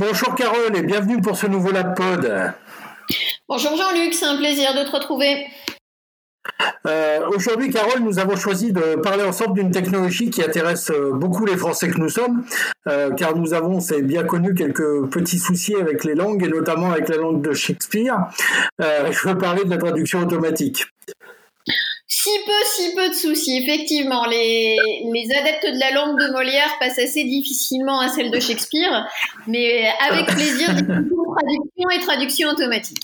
Bonjour Carole et bienvenue pour ce nouveau LabPod. Bonjour Jean-Luc, c'est un plaisir de te retrouver. Euh, aujourd'hui, Carole, nous avons choisi de parler ensemble d'une technologie qui intéresse euh, beaucoup les Français que nous sommes, euh, car nous avons, c'est bien connu, quelques petits soucis avec les langues, et notamment avec la langue de Shakespeare. je veux parler de la traduction automatique. Si peu, si peu de soucis. Effectivement, les, les, adeptes de la langue de Molière passent assez difficilement à celle de Shakespeare, mais avec plaisir, traduction et traduction automatique.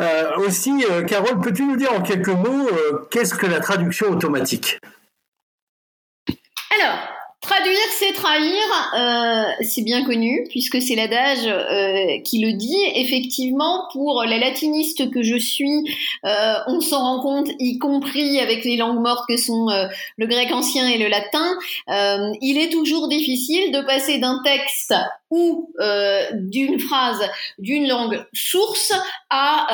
Euh, aussi, euh, Carole, peux-tu nous dire en quelques mots euh, qu'est-ce que la traduction automatique? Alors, Traduire, c'est trahir, euh, c'est bien connu, puisque c'est l'adage euh, qui le dit. Effectivement, pour la latiniste que je suis, euh, on s'en rend compte, y compris avec les langues mortes que sont le grec ancien et le latin. il est toujours difficile de passer d'un texte ou d'une phrase d'une langue source à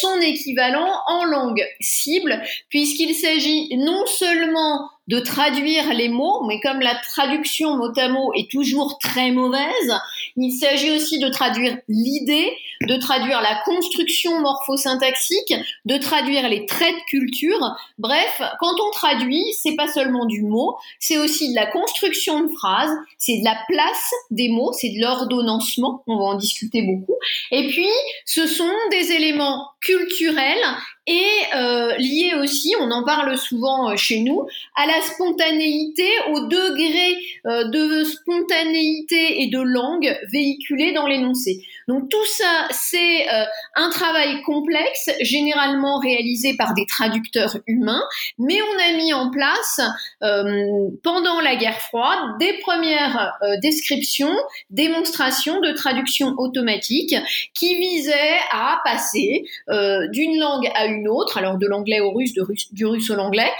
son équivalent en langue cible, puisqu'il s'agit non seulement de traduire les mots, mais comme la traduction mot à mot est toujours très mauvaise, il s'agit aussi de traduire l'idée, de traduire la construction morphosyntaxique, de traduire les traits de culture. Bref, quand on traduit, c'est pas seulement du mot, c'est aussi de la construction de phrases, c'est de la place des mots, c'est de l'ordonnancement, on va en discuter beaucoup. Et puis, ce sont des éléments culturels et euh, liés aussi, on en parle souvent euh, chez nous, à la spontanéité, au degré euh, de spontanéité et de langue véhiculé dans l'énoncé. Donc tout ça, c'est un travail complexe, généralement réalisé par des traducteurs humains, mais on a mis en place pendant la guerre froide des premières descriptions, démonstrations de traduction automatique qui visaient à passer d'une langue à une autre, alors de l'anglais au russe, de russe du russe au l'anglais,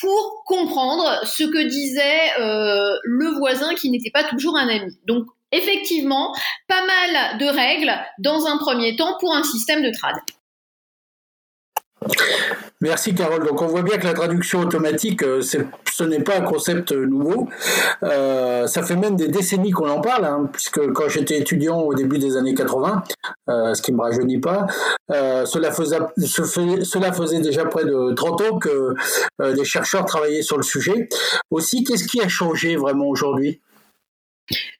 pour comprendre ce que disait le voisin qui n'était pas toujours un ami. Donc effectivement pas mal de règles dans un premier temps pour un système de trad. Merci Carole. Donc on voit bien que la traduction automatique, euh, ce n'est pas un concept nouveau. Euh, ça fait même des décennies qu'on en parle, hein, puisque quand j'étais étudiant au début des années 80, euh, ce qui ne me rajeunit pas, cela, faisait, déjà près de 30 ans que des chercheurs travaillaient sur le sujet. Aussi, qu'est-ce qui a changé vraiment aujourd'hui?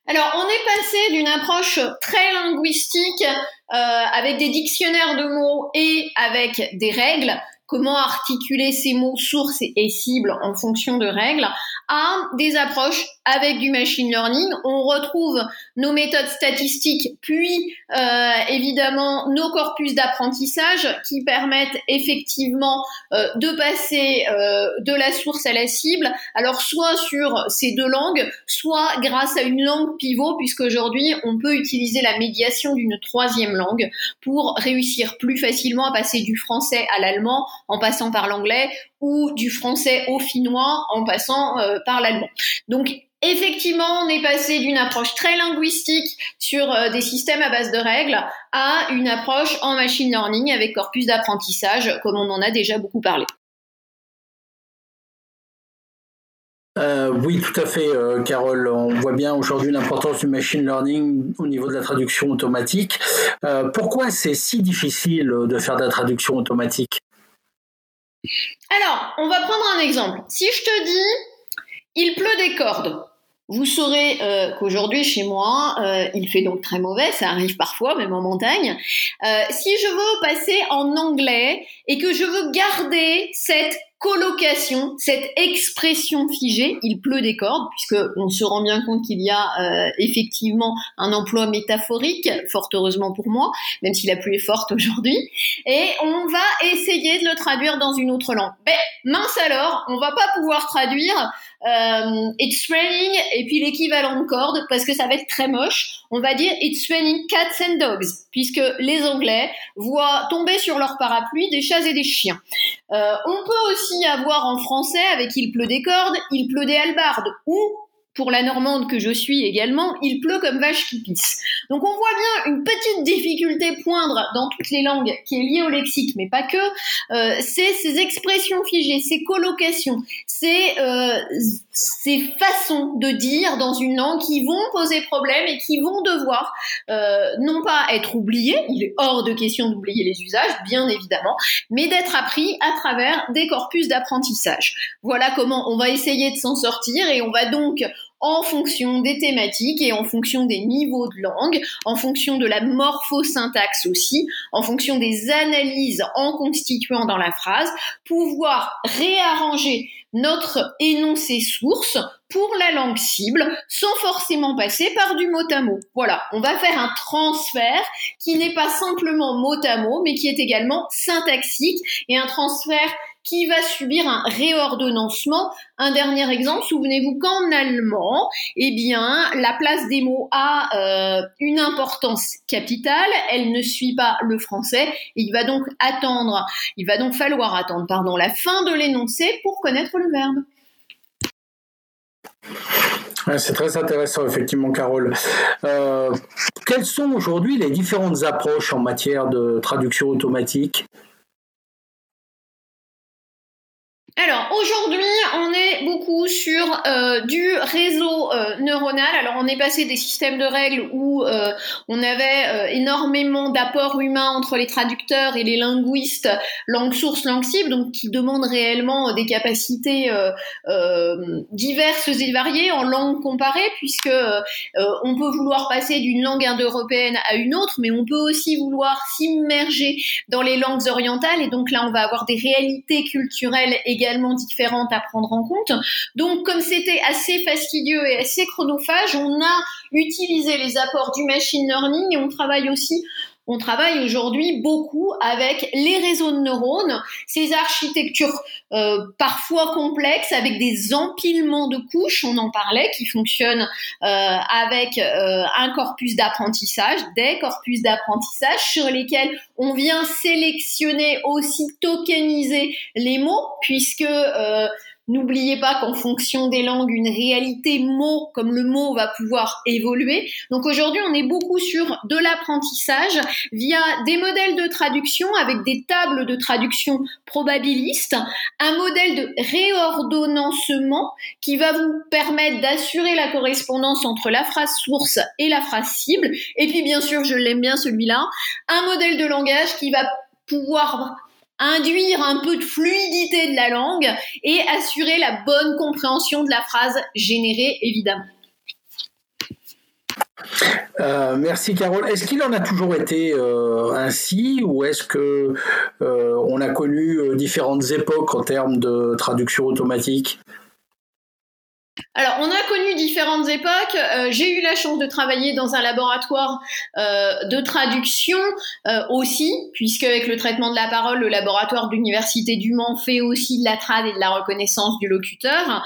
Alors, on est passé d'une approche très linguistique euh, avec des dictionnaires de mots et avec des règles, comment articuler ces mots sources et cibles en fonction de règles, à des approches avec du machine learning. On retrouve nos méthodes statistiques, puis euh, évidemment nos corpus d'apprentissage qui permettent effectivement euh, de passer euh, de la source à la cible. Alors soit sur ces deux langues, soit grâce à une langue pivot, puisque aujourd'hui on peut utiliser la médiation d'une troisième langue pour réussir plus facilement à passer du français à l'allemand en passant par l'anglais ou du français au finnois en passant par l'allemand. Donc Effectivement, on est passé d'une approche très linguistique sur euh, des systèmes à base de règles à une approche en machine learning avec corpus d'apprentissage, comme on en a déjà beaucoup parlé. Euh, oui, tout à fait, euh, Carole. On voit bien aujourd'hui l'importance du machine learning au niveau de la traduction automatique. pourquoi c'est si difficile de faire de la traduction automatique? Alors, on va prendre un exemple. Si je te dis, il pleut des cordes, vous saurez euh, qu'aujourd'hui chez moi, euh, il fait donc très mauvais, ça arrive parfois, même en montagne. Euh, si je veux passer en anglais et que je veux garder cette colocation, cette expression figée, il pleut des cordes, puisque on se rend bien compte qu'il y a effectivement un emploi métaphorique, fort heureusement pour moi, même si la pluie est forte aujourd'hui, et on va essayer de le traduire dans une autre langue. Mais mince alors, on va pas pouvoir traduire euh, it's raining et puis l'équivalent de corde parce que ça va être très moche. On va dire it's raining cats and dogs puisque les Anglais voient tomber sur leur parapluie des chats et des chiens. Euh, on peut aussi avoir en français avec il pleut des cordes, il pleut des halbardes ou pour la normande que je suis également, il pleut comme vache qui pisse. Donc on voit bien une petite difficulté poindre dans toutes les langues qui est liée au lexique, mais pas que. Euh, c'est ces expressions figées, ces collocations, ces, euh, ces façons de dire dans une langue qui vont poser problème et qui vont devoir euh, non pas être oubliées, il est hors de question d'oublier les usages, bien évidemment, mais d'être appris à travers des corpus d'apprentissage. Voilà comment on va essayer de s'en sortir et on va donc en fonction des thématiques et en fonction des niveaux de langue, en fonction de la morphosyntaxe aussi, en fonction des analyses en constituant dans la phrase, pouvoir réarranger notre énoncé source pour la langue cible sans forcément passer par du mot à mot. Voilà, on va faire un transfert qui n'est pas simplement mot à mot, mais qui est également syntaxique et un transfert qui va subir un réordonnancement. Un dernier exemple, souvenez-vous qu'en allemand, eh bien, la place des mots a euh, une importance capitale, elle ne suit pas le français, il va donc attendre, il va donc falloir attendre, pardon, la fin de l'énoncé pour connaître le verbe. c'est très intéressant, effectivement, Carole. Euh, quelles sont aujourd'hui les différentes approches en matière de traduction automatique? Alors aujourd'hui, on est beaucoup sur euh, du réseau euh, neuronal. Alors on est passé des systèmes de règles où euh, on avait énormément d'apports humains entre les traducteurs et les linguistes, langue source, langue cible, donc qui demandent réellement des capacités diverses et variées en langue comparée, puisque on peut vouloir passer d'une langue indo-européenne à une autre, mais on peut aussi vouloir s'immerger dans les langues orientales, et donc là on va avoir des réalités culturelles différentes à prendre en compte. Donc, comme c'était assez fastidieux et assez chronophage, on a utilisé les apports du machine learning et on travaille aussi on travaille aujourd'hui beaucoup avec les réseaux de neurones, ces architectures euh, parfois complexes avec des empilements de couches, on en parlait, qui fonctionnent euh, avec euh, un corpus d'apprentissage, des corpus d'apprentissage sur lesquels on vient sélectionner aussi tokeniser les mots, puisque N'oubliez pas qu'en fonction des langues, une réalité mot comme le mot va pouvoir évoluer. Donc aujourd'hui, on est beaucoup sur de l'apprentissage via des modèles de traduction avec des tables de traduction probabilistes, un modèle de réordonnancement qui va vous permettre d'assurer la correspondance entre la phrase source et la phrase cible. Et puis bien sûr, je l'aime bien celui-là, un modèle de langage qui va pouvoir induire un peu de fluidité de la langue et assurer la bonne compréhension de la phrase générée, évidemment. Euh, merci Carole. Est-ce qu'il en a toujours été euh, ainsi ou est-ce que euh, on a connu différentes époques en termes de traduction automatique? Alors, on a connu différentes époques. Euh, j'ai eu la chance de travailler dans un laboratoire euh, de traduction euh, aussi, puisque avec le traitement de la parole, le laboratoire de l'université du Mans fait aussi de la trad et de la reconnaissance du locuteur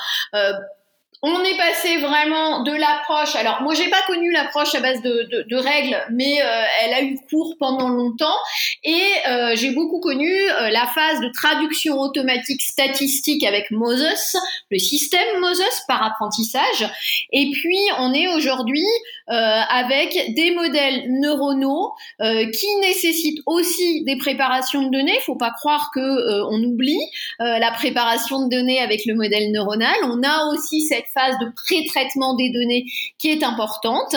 on est passé vraiment de l'approche. Alors moi j'ai pas connu l'approche à base de, règles, mais euh, elle a eu cours pendant longtemps et euh, j'ai beaucoup connu euh, la phase de traduction automatique statistique avec Moses, le système Moses par apprentissage. Et puis on est aujourd'hui avec des modèles neuronaux qui nécessitent aussi des préparations de données. Faut pas croire que on oublie la préparation de données avec le modèle neuronal. On a aussi cette phase de pré-traitement des données qui est importante.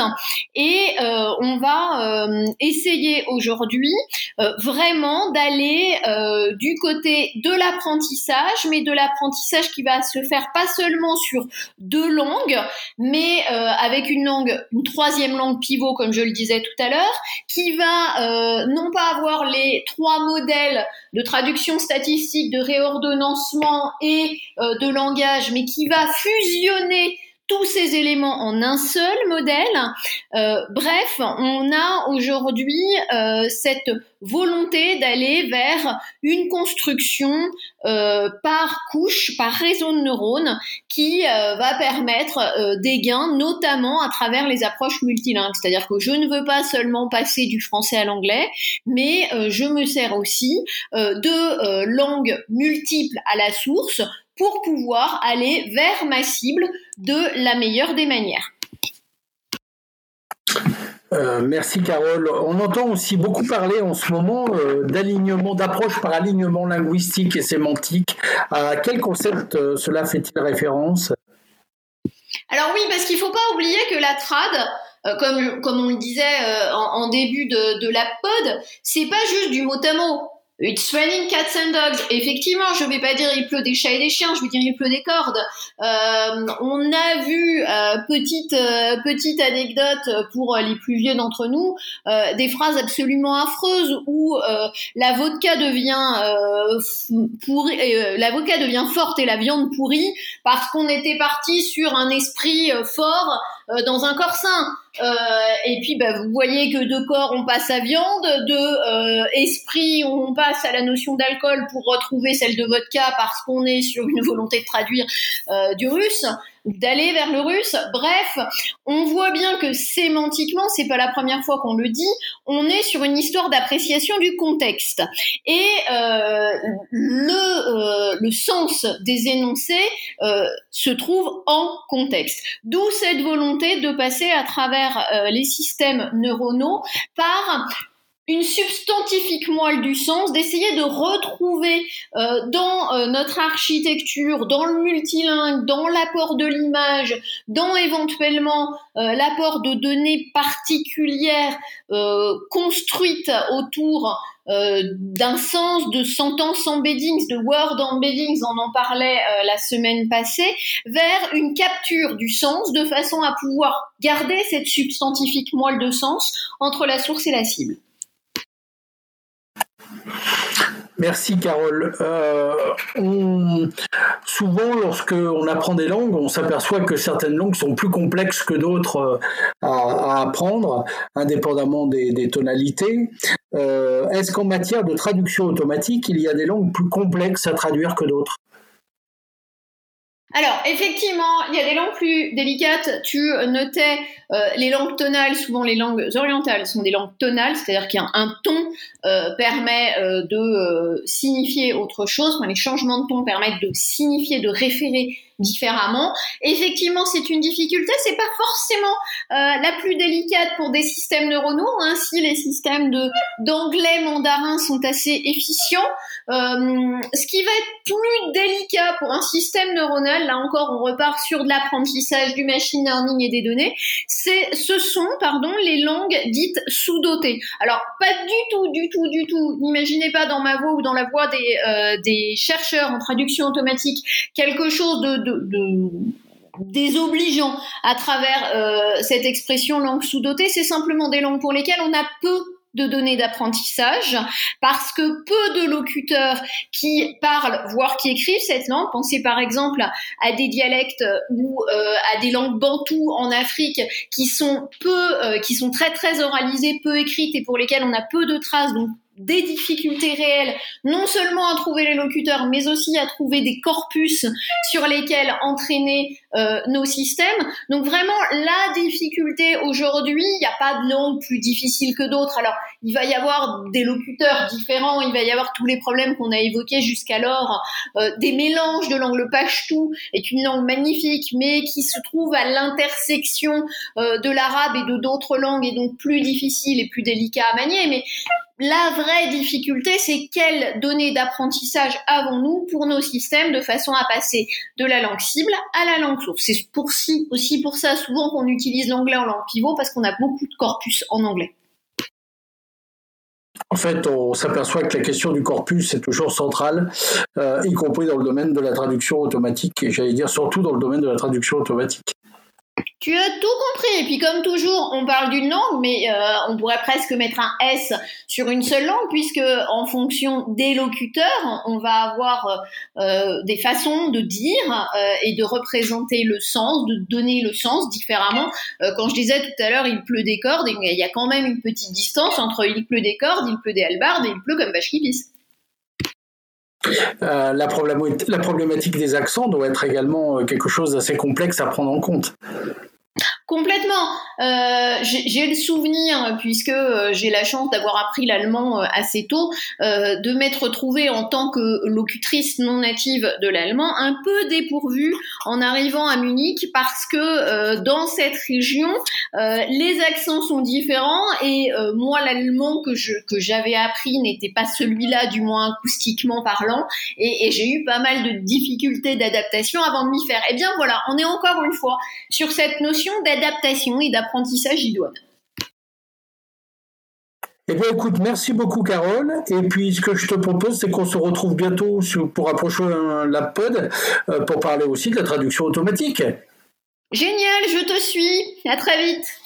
Et euh, on va euh, essayer aujourd'hui euh, vraiment d'aller du côté de l'apprentissage, mais de l'apprentissage qui va se faire pas seulement sur deux langues, mais avec une langue, une troisième langue pivot, comme je le disais tout à l'heure, qui va non pas avoir les trois modèles de traduction statistique, de réordonnancement et de langage, mais qui va fusionner tous ces éléments en un seul modèle. Euh, bref, on a aujourd'hui euh, cette volonté d'aller vers une construction euh, par couche, par réseau de neurones, qui va permettre des gains, notamment à travers les approches multilingues. C'est-à-dire que je ne veux pas seulement passer du français à l'anglais, mais je me sers aussi de langues multiples à la source pour pouvoir aller vers ma cible de la meilleure des manières. Euh, merci Carole. On entend aussi beaucoup parler en ce moment euh, d'alignement, d'approche par alignement linguistique et sémantique. À quel concept euh, cela fait-il référence? Alors oui, parce qu'il ne faut pas oublier que la trad, comme, comme on le disait en, début de, de la pod, c'est pas juste du mot à mot. It's raining cats and dogs. Effectivement, je vais pas dire il pleut des chats et des chiens, je vais dire il pleut des cordes. Euh, on a vu euh, petite euh, petite anecdote pour les plus vieux d'entre nous, des phrases absolument affreuses où la vodka devient pourri, la vodka devient forte et la viande pourrie parce qu'on était parti sur un esprit fort dans un corps sain. Euh, et puis, bah, vous voyez que de corps, on passe à viande, de euh, esprit, on passe à la notion d'alcool pour retrouver celle de vodka parce qu'on est sur une volonté de traduire euh, du russe d'aller vers le russe. Bref, on voit bien que sémantiquement, c'est pas la première fois qu'on le dit, on est sur une histoire d'appréciation du contexte. Et le, sens des énoncés se trouve en contexte. D'où cette volonté de passer à travers les systèmes neuronaux par une substantifique moelle du sens, d'essayer de retrouver euh, dans euh, notre architecture, dans le multilingue, dans l'apport de l'image, dans éventuellement euh, l'apport de données particulières construites autour d'un sens de sentence embeddings, de word embeddings, on en parlait la semaine passée, vers une capture du sens de façon à pouvoir garder cette substantifique moelle de sens entre la source et la cible. Merci Carole. Euh, souvent, lorsque on apprend des langues, on s'aperçoit que certaines langues sont plus complexes que d'autres euh, à, apprendre, indépendamment des, tonalités. Euh, est-ce qu'en matière de traduction automatique, il y a des langues plus complexes à traduire que d'autres? Alors, effectivement, il y a des langues plus délicates. Tu notais euh, les langues tonales, souvent les langues orientales sont des langues tonales, c'est-à-dire qu'un un ton euh, permet de signifier autre chose. les changements de ton permettent de signifier, de référer différemment. Effectivement, c'est une difficulté. C'est pas forcément la plus délicate pour des systèmes neuronaux. Ainsi, les systèmes de d'anglais mandarin sont assez efficients. ce qui va être plus délicat pour un système neuronal, là encore, on repart sur de l'apprentissage, du machine learning et des données ce sont pardon, les langues dites sous-dotées. Alors, pas du tout, du tout, du tout. N'imaginez pas dans ma voix ou dans la voix des, euh, chercheurs en traduction automatique quelque chose de, désobligeant à travers euh, cette expression langue sous-dotée. C'est simplement des langues pour lesquelles on a peu de données d'apprentissage parce que peu de locuteurs qui parlent, voire qui écrivent cette langue, pensez par exemple à des dialectes ou euh, à des langues bantoues en Afrique qui sont peu, euh, qui sont très très oralisées, peu écrites et pour lesquelles on a peu de traces, donc des difficultés réelles, non seulement à trouver les locuteurs, mais aussi à trouver des corpus sur lesquels entraîner nos systèmes. Donc vraiment, la difficulté aujourd'hui, il n'y a pas de langue plus difficile que d'autres. Alors, il va y avoir des locuteurs différents, il va y avoir tous les problèmes qu'on a évoqués jusqu'alors. Euh, des mélanges de langue. Le pashtou est une langue magnifique, mais qui se trouve à l'intersection euh, de l'arabe et de d'autres langues, et donc plus difficile et plus délicat à manier. Mais la vraie difficulté, c'est quelles données d'apprentissage avons-nous pour nos systèmes de façon à passer de la langue cible à la langue C'est pour si, aussi pour ça souvent qu'on utilise l'anglais en langue pivot parce qu'on a beaucoup de corpus en anglais. En fait, on s'aperçoit que la question du corpus est toujours centrale, euh, y compris dans le domaine de la traduction automatique, et j'allais dire surtout dans le domaine de la traduction automatique. Tu as tout compris. Et puis comme toujours, on parle d'une langue, mais euh, on pourrait presque mettre un S sur une seule langue, puisque en fonction des locuteurs, on va avoir euh, des façons de dire euh, et de représenter le sens, de donner le sens différemment. quand je disais tout à l'heure, il pleut des cordes, il y a quand même une petite distance entre il pleut des cordes, il pleut des halbardes et il pleut comme vache qui pisse. La, la, problématique des accents doit être également quelque chose d'assez complexe à prendre en compte. Complètement. Euh, j'ai le souvenir, puisque euh, j'ai la chance d'avoir appris l'allemand euh, assez tôt, de m'être retrouvée en tant que locutrice non native de l'allemand un peu dépourvue en arrivant à Munich parce que dans cette région, les accents sont différents et moi l'allemand que j'avais appris n'était pas celui-là, du moins acoustiquement parlant, et, et j'ai eu pas mal de difficultés d'adaptation avant de m'y faire. Eh bien voilà, on est encore une fois sur cette notion d'adaptation d'adaptation et d'apprentissage idoine. Eh bien, écoute, merci beaucoup, Carole. Et puis, ce que je te propose, c'est qu'on se retrouve bientôt pour approcher la pod euh, pour parler aussi de la traduction automatique. Génial, je te suis. À très vite.